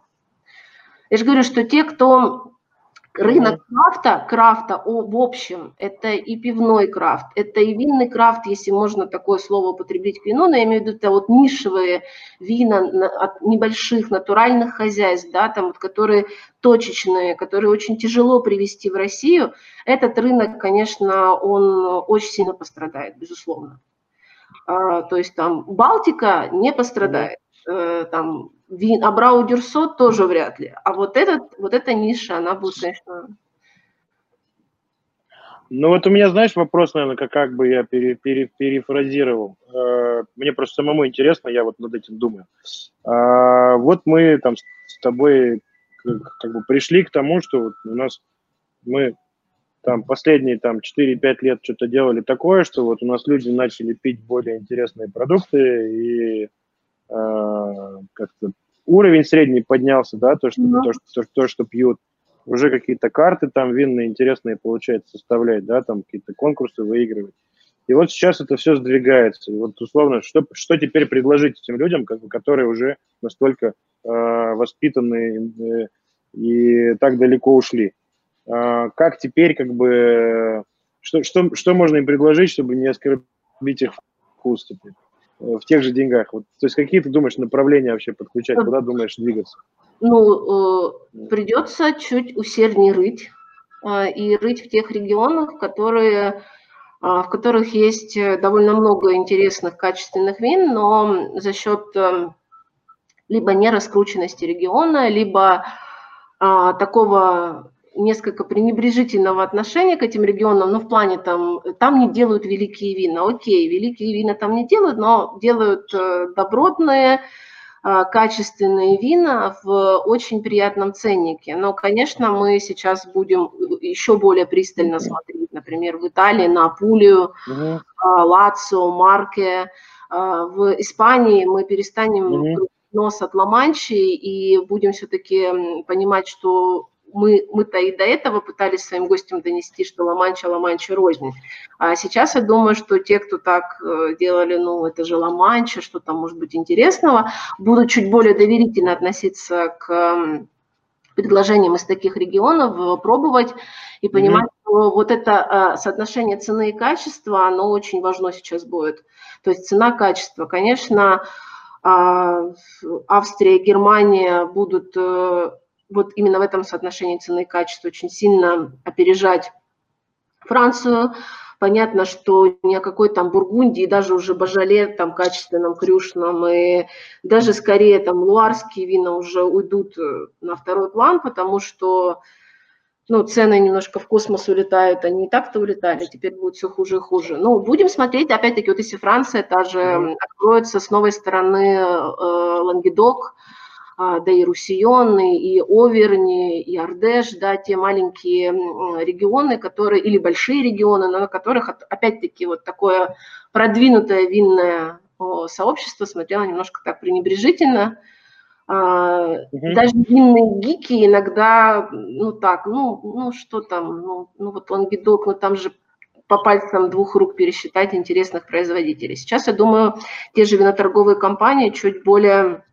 Speaker 3: Я же говорю, что те, кто Рынок крафта, крафта в общем, это и пивной крафт, это и винный крафт, если можно такое слово употребить к вину, но я имею в виду это вот нишевые вина от небольших натуральных хозяйств, да, там, вот, которые точечные, которые очень тяжело привести в Россию, этот рынок, конечно, он очень сильно пострадает, безусловно. А, то есть там Балтика не пострадает, э, там Вин, а Брау Дюрсо тоже вряд ли. А вот, этот, вот эта ниша, она будет, конечно...
Speaker 2: Ну вот у меня, знаешь, вопрос, наверное, как, как бы я пере, пере, перефразировал. Э, мне просто самому интересно, я вот над этим думаю. А, вот мы там с тобой как бы пришли к тому, что вот у нас мы там последние там 4-5 лет что-то делали такое, что вот у нас люди начали пить более интересные продукты и Э, как-то уровень средний поднялся, да, то, что, mm-hmm. то, что, то, что пьют. Уже какие-то карты там винные интересные получается составлять, да, там какие-то конкурсы выигрывать. И вот сейчас это все сдвигается. И вот условно, что, что теперь предложить этим людям, как бы, которые уже настолько э, воспитанные э, и так далеко ушли? Э, как теперь, как бы, что, что, что можно им предложить, чтобы не оскорбить их вкус теперь? в тех же деньгах? Вот, то есть какие ты думаешь направления вообще подключать? Куда думаешь двигаться?
Speaker 3: Ну, э, придется чуть усерднее рыть э, и рыть в тех регионах, которые, э, в которых есть довольно много интересных качественных вин, но за счет либо нераскрученности региона, либо такого несколько пренебрежительного отношения к этим регионам, ну, в плане там, там не делают великие вина. Окей, великие вина там не делают, но делают э, добротные, э, качественные вина в очень приятном ценнике. Но, конечно, мы сейчас будем еще более пристально смотреть, например, в Италии на Апулию, uh Лацио, Марке. В Испании мы перестанем нос от Ла-Манчи и будем все-таки понимать, что мы, мы-то и до этого пытались своим гостям донести, что Ла-Манча, Ла-Манча рознь. А сейчас я думаю, что те, кто так э, делали, ну, это же Ла-Манча, что там может быть интересного, будут чуть более доверительно относиться к предложениям из таких регионов пробовать и понимать, mm-hmm. что вот это соотношение цены и качества, оно очень важно сейчас будет. То есть цена-качество, конечно, Австрия, Германия будут вот именно в этом соотношении цены и качества очень сильно опережать Францию. Понятно, что ни о какой там Бургундии, даже уже Бажале, там качественном, крюшном, и даже скорее там луарские вина уже уйдут э, на второй план, потому что ну, цены немножко в космос улетают, они и так-то улетали, теперь будет все хуже и хуже. Ну, будем смотреть, опять-таки, вот если Франция та же откроется с новой стороны э, Лангедок, а, да и Русион, и Оверни, и Ардеш, да, те маленькие регионы, которые, или большие регионы, на которых, опять-таки, вот такое продвинутое винное сообщество смотрело немножко так пренебрежительно. Угу. Даже винные гики иногда, ну так, ну, ну что там, ну, ну вот Лангедок, ну там же по пальцам двух рук пересчитать интересных производителей. Сейчас, я думаю, те же виноторговые компании чуть более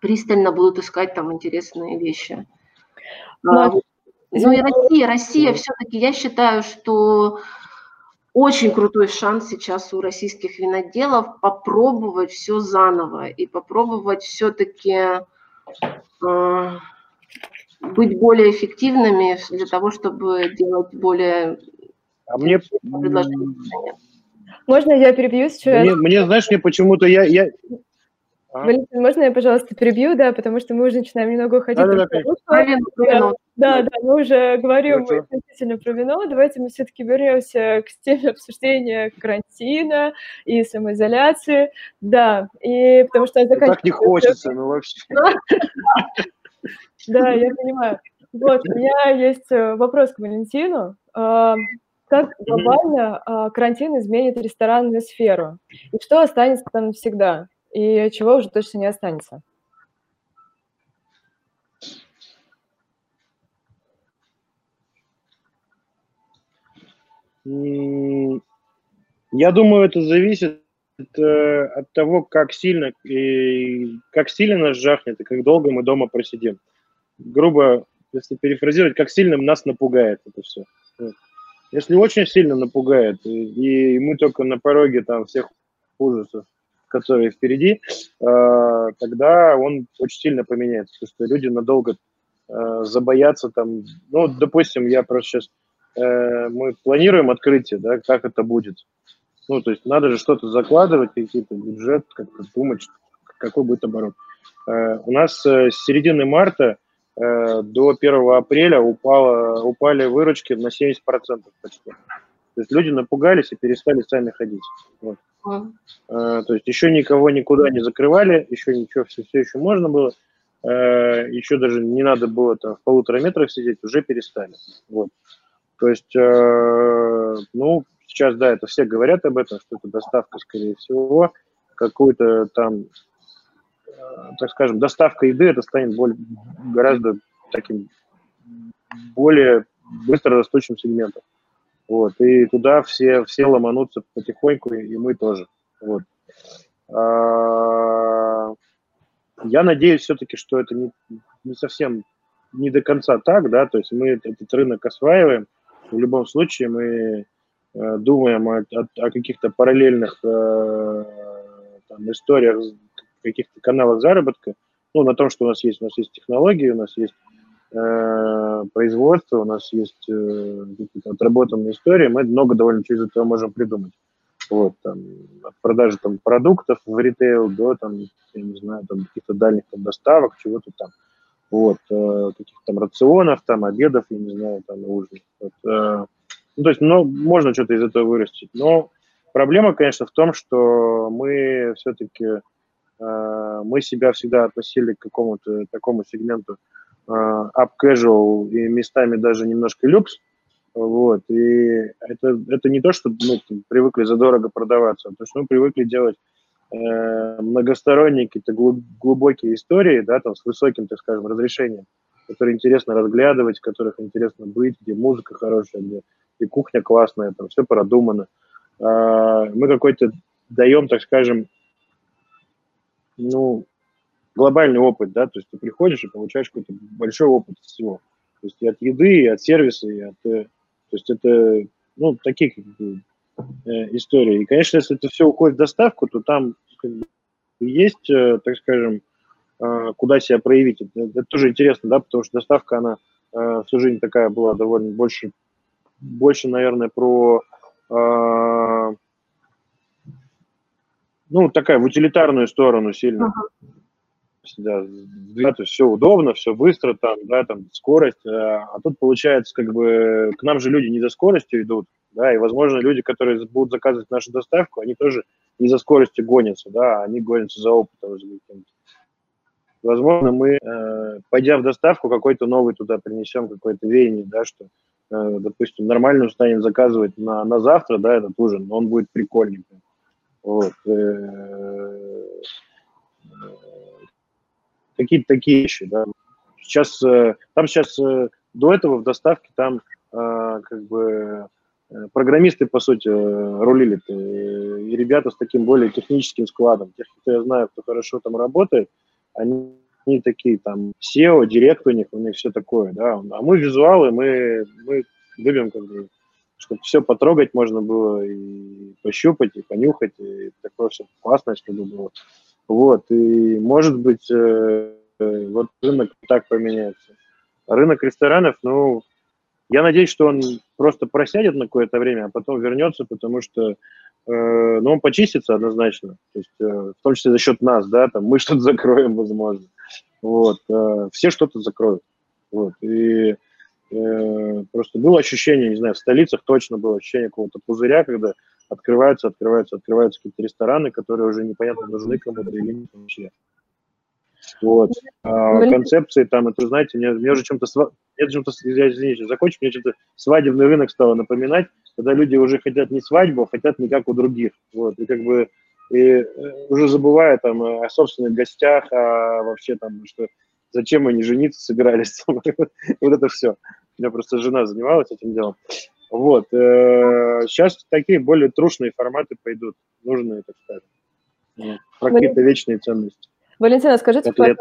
Speaker 3: пристально будут искать там интересные вещи. Но, а, ну и Россия, Россия все-таки, я считаю, что очень крутой шанс сейчас у российских виноделов попробовать все заново и попробовать все-таки э, а, быть более эффективными для того, чтобы делать более
Speaker 2: а мне
Speaker 1: Можно я перебью сейчас?
Speaker 2: Мне, мне знаешь, мне почему-то я, я,
Speaker 1: а? Валентин, можно я, пожалуйста, перебью, да, потому что мы уже начинаем немного уходить. Да, да, да, да, да, мы уже говорим ну, относительно про вино. Давайте мы все-таки вернемся к теме обсуждения карантина и самоизоляции. Да, и потому что...
Speaker 2: Ну, так не хочется, ну вообще.
Speaker 1: Да, я понимаю. Вот, у меня есть э, вопрос к Валентину. А, как глобально а, карантин изменит ресторанную сферу? И что останется там всегда? И чего уже точно не останется.
Speaker 2: Я думаю, это зависит э, от того, как сильно и как сильно нас жахнет и как долго мы дома просидим. Грубо, если перефразировать, как сильно нас напугает это все. Если очень сильно напугает, и мы только на пороге там всех ужасов которые впереди, э, тогда он очень сильно поменяется, потому что люди надолго э, забоятся там, ну, допустим, я просто сейчас, э, мы планируем открытие, да, как это будет. Ну, то есть надо же что-то закладывать, какие-то бюджет, как-то думать, какой будет оборот. У нас с середины марта до 1 апреля упало, упали выручки на 70% почти. То есть люди напугались и перестали сами ходить. Вот. А, то есть еще никого никуда не закрывали, еще ничего, все, все еще можно было. А, еще даже не надо было там в полутора метрах сидеть, уже перестали. Вот. То есть, а, ну, сейчас, да, это все говорят об этом, что это доставка, скорее всего, какую-то там, так скажем, доставка еды, это станет более, гораздо таким более быстро растущим сегментом. Вот, и туда все, все ломанутся потихоньку, и мы тоже. Вот. А, я надеюсь все-таки, что это не, не совсем не до конца так, да, то есть мы этот рынок осваиваем. В любом случае мы э, думаем о, о, о каких-то параллельных э, там, историях, каких-то каналах заработка, ну, на том, что у нас есть, у нас есть технологии, у нас есть Э, производства, у нас есть э, отработанные истории, мы много довольно через этого можем придумать. Вот, там, от продажи там, продуктов в ритейл до, там, я не знаю, там, каких-то дальних там, доставок, чего-то там. Вот, э, каких-то там рационов, там, обедов, я не знаю, там, ужин. Вот, э, ну, то есть, ну, можно что-то из этого вырастить. Но проблема, конечно, в том, что мы все-таки, э, мы себя всегда относили к какому-то такому сегменту up а, casual и местами даже немножко люкс. Вот. И это, это не то, что мы привыкли задорого продаваться, а то, что мы привыкли делать э, многосторонние какие-то глубокие истории, да, там, с высоким, так скажем, разрешением, которые интересно разглядывать, в которых интересно быть, где музыка хорошая, где и кухня классная, там все продумано. Э, мы какой-то даем, так скажем, ну, глобальный опыт, да, то есть ты приходишь и получаешь какой-то большой опыт всего. То есть и от еды, и от сервиса, и от... Э, то есть это, ну, такие как бы, э, истории. И, конечно, если это все уходит в доставку, то там как бы, есть, э, так скажем, э, куда себя проявить. Это, это тоже интересно, да, потому что доставка, она э, всю жизнь такая была довольно больше, больше, наверное, про э, ну, такая в утилитарную сторону сильно. Uh-huh да, то есть все удобно, все быстро, там, да, там скорость, а, а тут получается, как бы, к нам же люди не за скоростью идут, да, и, возможно, люди, которые будут заказывать нашу доставку, они тоже не за скоростью гонятся, да, они гонятся за опытом. Возможно, мы, э, пойдя в доставку, какой-то новый туда принесем, какой-то веяние, да, что, э, допустим, нормально станем заказывать на, на завтра, да, этот ужин, но он будет прикольненький. Вот. Какие-то такие вещи, да. Сейчас, э, там сейчас э, до этого в доставке там э, как бы программисты, по сути, рулили и ребята с таким более техническим складом. Тех, кто я знаю, кто хорошо там работает, они, они такие там SEO, директ у них, у них все такое, да. А мы визуалы, мы, мы любим как бы чтобы все потрогать можно было и пощупать, и понюхать, и такое все классное, чтобы было. Вот, и может быть, э, вот рынок так поменяется. Рынок ресторанов, ну, я надеюсь, что он просто просядет на какое-то время, а потом вернется, потому что, э, ну, он почистится однозначно, то есть, э, в том числе за счет нас, да, там мы что-то закроем, возможно. Вот, э, все что-то закроют. Вот, и э, просто было ощущение, не знаю, в столицах точно было ощущение какого-то пузыря, когда открываются, открываются, открываются какие-то рестораны, которые уже непонятно нужны кому-то или нет вообще. Вот. А, концепции там, это, знаете, мне, мне уже чем-то, мне чем-то, я, извините, закончу, мне что-то свадебный рынок стало напоминать, когда люди уже хотят не свадьбу, а хотят не как у других. Вот. И как бы и э, уже забывая там о собственных гостях, а вообще там, что зачем они жениться собирались, вот это все. У меня просто жена занималась этим делом. Вот. Сейчас э, такие более трушные форматы пойдут, нужные, так сказать. Про какие-то вечные ценности.
Speaker 1: Валентина, скажите, как...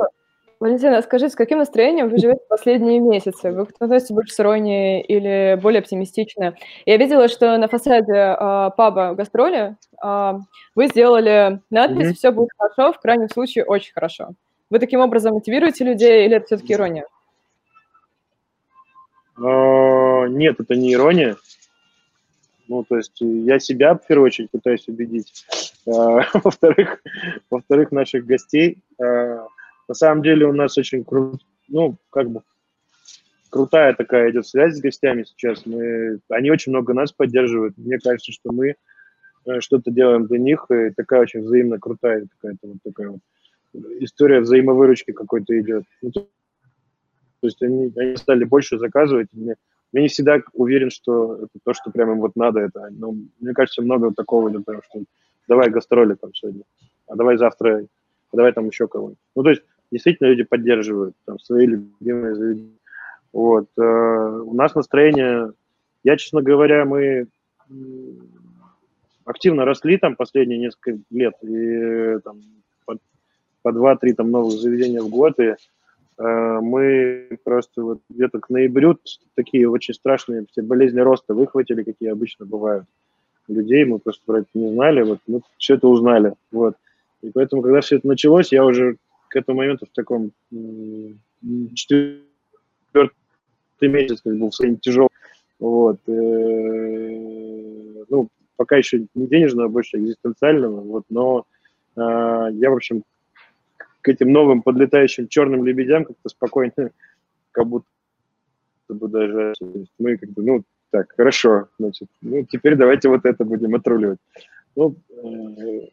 Speaker 1: Валентина, скажите, с каким настроением вы живете последние месяцы? Вы относитесь больше с иронией или более оптимистично? Я видела, что на фасаде э, паба «Гастроли» э, вы сделали надпись mm-hmm. «Все будет хорошо, в крайнем случае очень хорошо». Вы таким образом мотивируете людей или это все-таки ирония?
Speaker 2: Нет, это не ирония. Ну, то есть я себя, в первую очередь, пытаюсь убедить. А, во-вторых, во-вторых, наших гостей. А, на самом деле у нас очень крут, ну, как бы крутая такая идет связь с гостями сейчас. Мы, они очень много нас поддерживают. Мне кажется, что мы э, что-то делаем для них, и такая очень взаимно крутая такая вот такая вот история взаимовыручки какой-то идет. Ну, то есть они, они стали больше заказывать. Мне, я не всегда уверен, что это то, что прямо им вот надо. Это, ну, мне кажется, много такого, например, что давай гастроли там сегодня, а давай завтра, а давай там еще кого-нибудь. Ну, то есть действительно люди поддерживают там свои любимые заведения. Вот. Э, у нас настроение, я, честно говоря, мы активно росли там последние несколько лет, и там по, по 2-3 там новых заведения в год, и Э, мы просто вот где-то к ноябрю такие очень страшные все болезни роста выхватили, какие обычно бывают людей, мы просто про это не знали, вот мы все это узнали, вот. И поэтому, когда все это началось, я уже к этому моменту в таком четвертый месяц как бы в тяжелом, вот. Э, ну, пока еще не денежного, а больше экзистенциального, вот, но э, я, в общем, к этим новым подлетающим черным лебедям как-то спокойно, как будто бы даже мы как бы, ну, так, хорошо, значит, ну, теперь давайте вот это будем отруливать. Ну, э,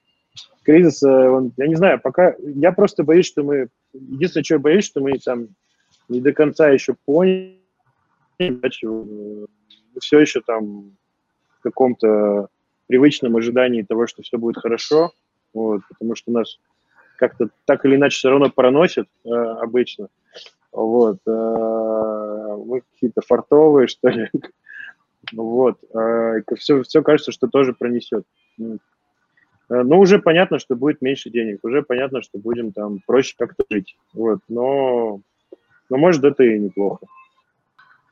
Speaker 2: кризис, э, он, я не знаю, пока, я просто боюсь, что мы, единственное, что я боюсь, что мы там не до конца еще поняли, все еще там в каком-то привычном ожидании того, что все будет хорошо, вот, потому что у нас как-то так или иначе все равно проносит э, обычно. Вот. Э, мы какие-то фартовые, что ли. Вот. Э, все, все кажется, что тоже пронесет. Э, но уже понятно, что будет меньше денег, уже понятно, что будем там проще как-то жить. Вот, но, но может это и неплохо.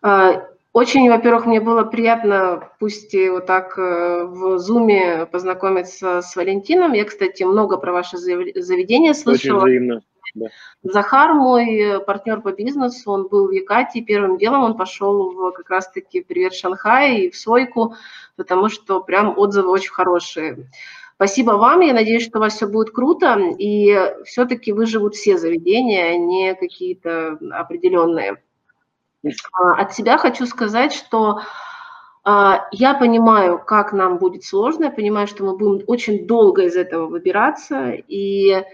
Speaker 3: А, очень, во-первых, мне было приятно, пусть и вот так э, в Зуме познакомиться с Валентином. Я, кстати, много про ваше заведение слышала.
Speaker 2: Очень взаимно. Да.
Speaker 3: Захар, мой э, партнер по бизнесу, он был в Якатии, первым делом он пошел в как раз-таки «Привет, Шанхай» и в Сойку, потому что прям отзывы очень хорошие. Спасибо вам, я надеюсь, что у вас все будет круто, и все-таки выживут все заведения, а не какие-то определенные. А, от себя хочу сказать, что а, я понимаю, как нам будет сложно, я понимаю, что мы будем очень долго из этого выбираться, и,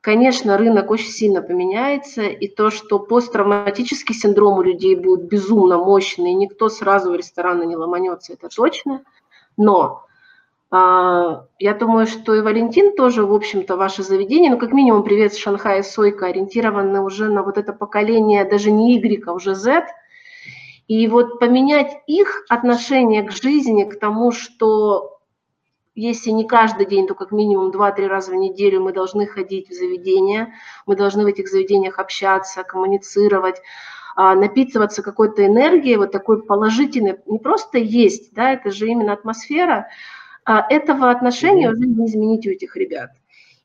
Speaker 3: конечно, рынок очень сильно поменяется, и то, что посттравматический синдром у людей будет безумно мощный, и никто сразу в рестораны не ломанется, это точно, но я думаю, что и Валентин тоже, в общем-то, ваше заведение, ну, как минимум, привет с Шанхая Сойка, ориентированы уже на вот это поколение, даже не Y, а уже Z. И вот поменять их отношение к жизни, к тому, что если не каждый день, то как минимум 2-3 раза в неделю мы должны ходить в заведения, мы должны в этих заведениях общаться, коммуницировать, а, напитываться какой-то энергией, вот такой положительной, не просто есть, да, это же именно атмосфера, а этого отношения уже не изменить у этих ребят.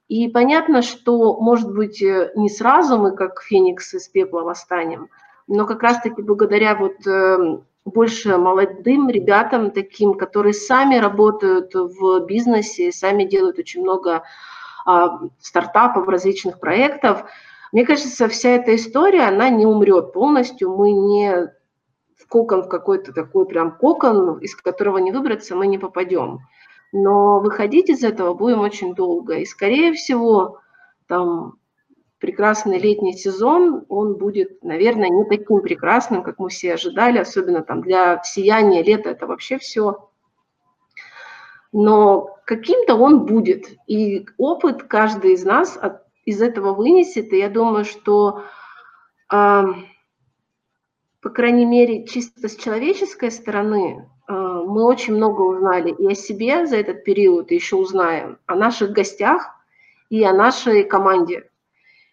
Speaker 3: И понятно, что, может быть, э, не сразу мы, как феникс из пепла, восстанем, но как раз-таки благодаря вот эм, больше молодым ребятам таким, которые сами работают в бизнесе, сами делают очень много а, стартапов, различных проектов. Мне кажется, вся эта история, она не умрет полностью, мы не в кокон, в какой-то такой прям кокон, из которого не выбраться, мы не попадем но выходить из этого будем очень долго. И, скорее всего, там прекрасный летний сезон, он будет, наверное, не таким прекрасным, как мы все ожидали, особенно там для сияния лета это вообще все. Но каким-то он будет. И опыт каждый из нас от, из этого вынесет. И я думаю, что, э, по крайней мере, чисто с человеческой стороны, мы очень много узнали и о себе за этот период, и еще узнаем о наших гостях и о нашей команде.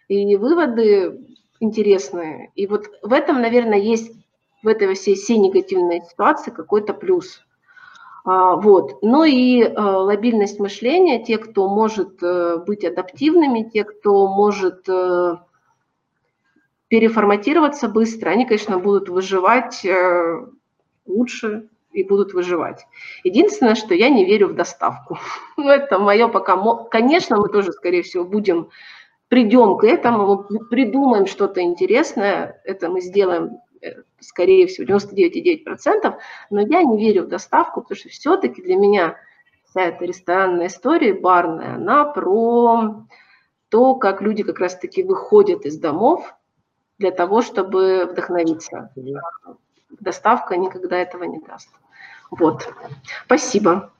Speaker 3: И выводы интересные. И вот в этом, наверное, есть в этой всей, всей негативной ситуации какой-то плюс. А, вот. Ну и а, лобильность мышления, те, кто может э, быть адаптивными, те, кто может э, переформатироваться быстро, они, конечно, будут выживать э, лучше, и будут выживать. Единственное, что я не верю в доставку. Ну, это мое пока... Конечно, мы тоже, скорее всего, будем, придем к этому, придумаем что-то интересное, это мы сделаем, э, скорее всего, 99,9%, но я не верю в доставку, потому что все-таки для меня вся эта ресторанная история, барная, она про то, как люди как раз-таки выходят из домов для того, чтобы вдохновиться доставка никогда этого не даст. Вот. Спасибо.